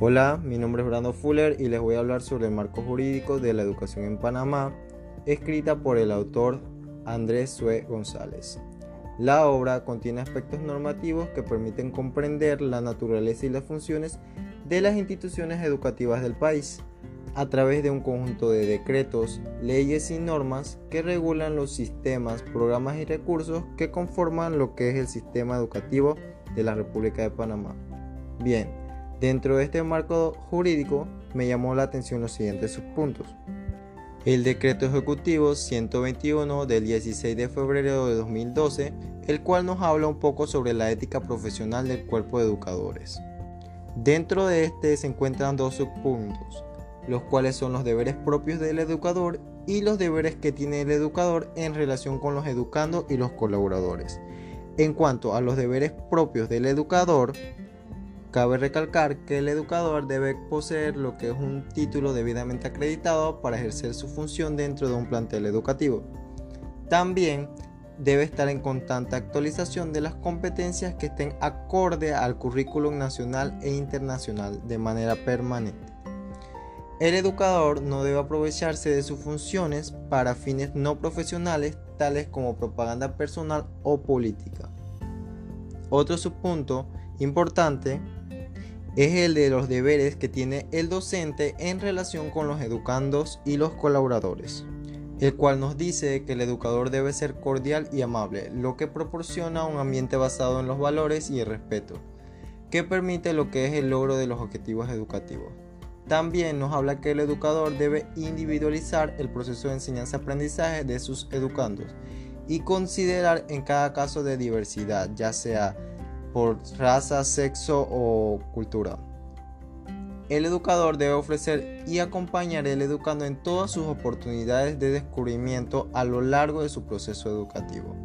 Hola, mi nombre es Brando Fuller y les voy a hablar sobre el marco jurídico de la educación en Panamá, escrita por el autor Andrés Sue González. La obra contiene aspectos normativos que permiten comprender la naturaleza y las funciones de las instituciones educativas del país a través de un conjunto de decretos, leyes y normas que regulan los sistemas, programas y recursos que conforman lo que es el sistema educativo de la República de Panamá. Bien, dentro de este marco jurídico me llamó la atención los siguientes subpuntos. El decreto ejecutivo 121 del 16 de febrero de 2012, el cual nos habla un poco sobre la ética profesional del cuerpo de educadores. Dentro de este se encuentran dos subpuntos, los cuales son los deberes propios del educador y los deberes que tiene el educador en relación con los educandos y los colaboradores. En cuanto a los deberes propios del educador, cabe recalcar que el educador debe poseer lo que es un título debidamente acreditado para ejercer su función dentro de un plantel educativo. También debe estar en constante actualización de las competencias que estén acorde al currículum nacional e internacional de manera permanente. El educador no debe aprovecharse de sus funciones para fines no profesionales tales como propaganda personal o política. Otro subpunto importante es el de los deberes que tiene el docente en relación con los educandos y los colaboradores, el cual nos dice que el educador debe ser cordial y amable, lo que proporciona un ambiente basado en los valores y el respeto, que permite lo que es el logro de los objetivos educativos. También nos habla que el educador debe individualizar el proceso de enseñanza-aprendizaje de sus educandos y considerar en cada caso de diversidad, ya sea por raza, sexo o cultura. El educador debe ofrecer y acompañar al educando en todas sus oportunidades de descubrimiento a lo largo de su proceso educativo.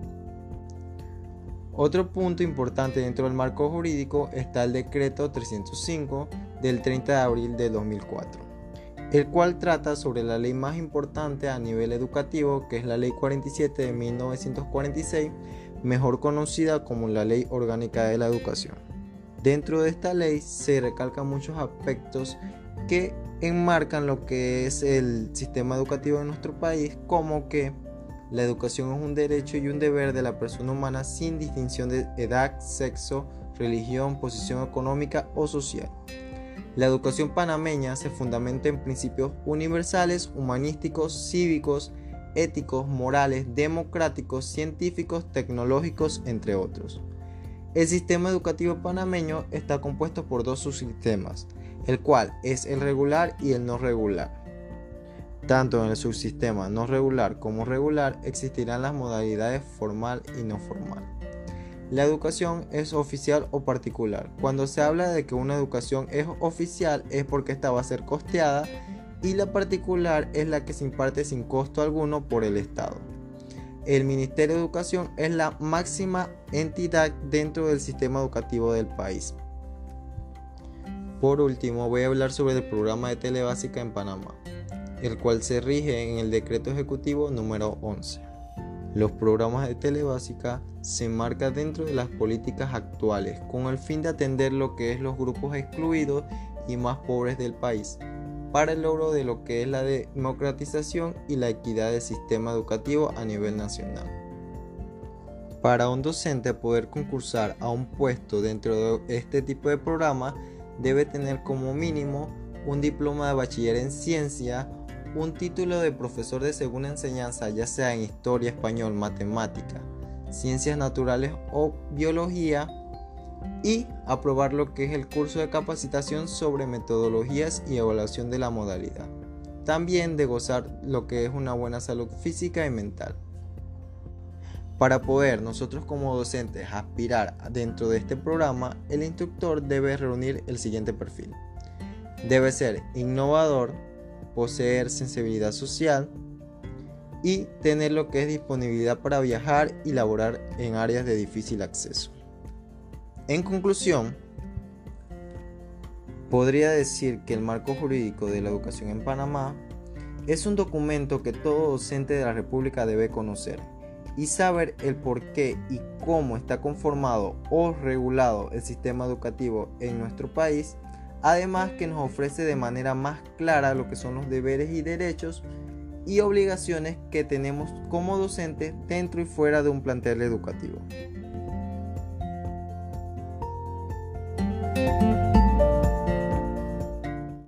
Otro punto importante dentro del marco jurídico está el decreto 305 del 30 de abril de 2004, el cual trata sobre la ley más importante a nivel educativo, que es la Ley 47 de 1946, mejor conocida como la Ley Orgánica de la Educación. Dentro de esta ley se recalcan muchos aspectos que enmarcan lo que es el sistema educativo de nuestro país, como que la educación es un derecho y un deber de la persona humana sin distinción de edad, sexo, religión, posición económica o social. La educación panameña se fundamenta en principios universales, humanísticos, cívicos, éticos, morales, democráticos, científicos, tecnológicos, entre otros. El sistema educativo panameño está compuesto por dos subsistemas, el cual es el regular y el no regular. Tanto en el subsistema no regular como regular existirán las modalidades formal y no formal. La educación es oficial o particular. Cuando se habla de que una educación es oficial es porque esta va a ser costeada y la particular es la que se imparte sin costo alguno por el Estado. El Ministerio de Educación es la máxima entidad dentro del sistema educativo del país. Por último, voy a hablar sobre el programa de telebásica en Panamá el cual se rige en el decreto ejecutivo número 11. Los programas de telebásica se marcan dentro de las políticas actuales con el fin de atender lo que es los grupos excluidos y más pobres del país para el logro de lo que es la democratización y la equidad del sistema educativo a nivel nacional. Para un docente poder concursar a un puesto dentro de este tipo de programa debe tener como mínimo un diploma de bachiller en ciencia un título de profesor de segunda enseñanza, ya sea en historia, español, matemática, ciencias naturales o biología, y aprobar lo que es el curso de capacitación sobre metodologías y evaluación de la modalidad. También de gozar lo que es una buena salud física y mental. Para poder nosotros como docentes aspirar dentro de este programa, el instructor debe reunir el siguiente perfil. Debe ser innovador, poseer sensibilidad social y tener lo que es disponibilidad para viajar y laborar en áreas de difícil acceso. En conclusión, podría decir que el marco jurídico de la educación en Panamá es un documento que todo docente de la República debe conocer y saber el por qué y cómo está conformado o regulado el sistema educativo en nuestro país además que nos ofrece de manera más clara lo que son los deberes y derechos y obligaciones que tenemos como docentes dentro y fuera de un plantel educativo. Bye.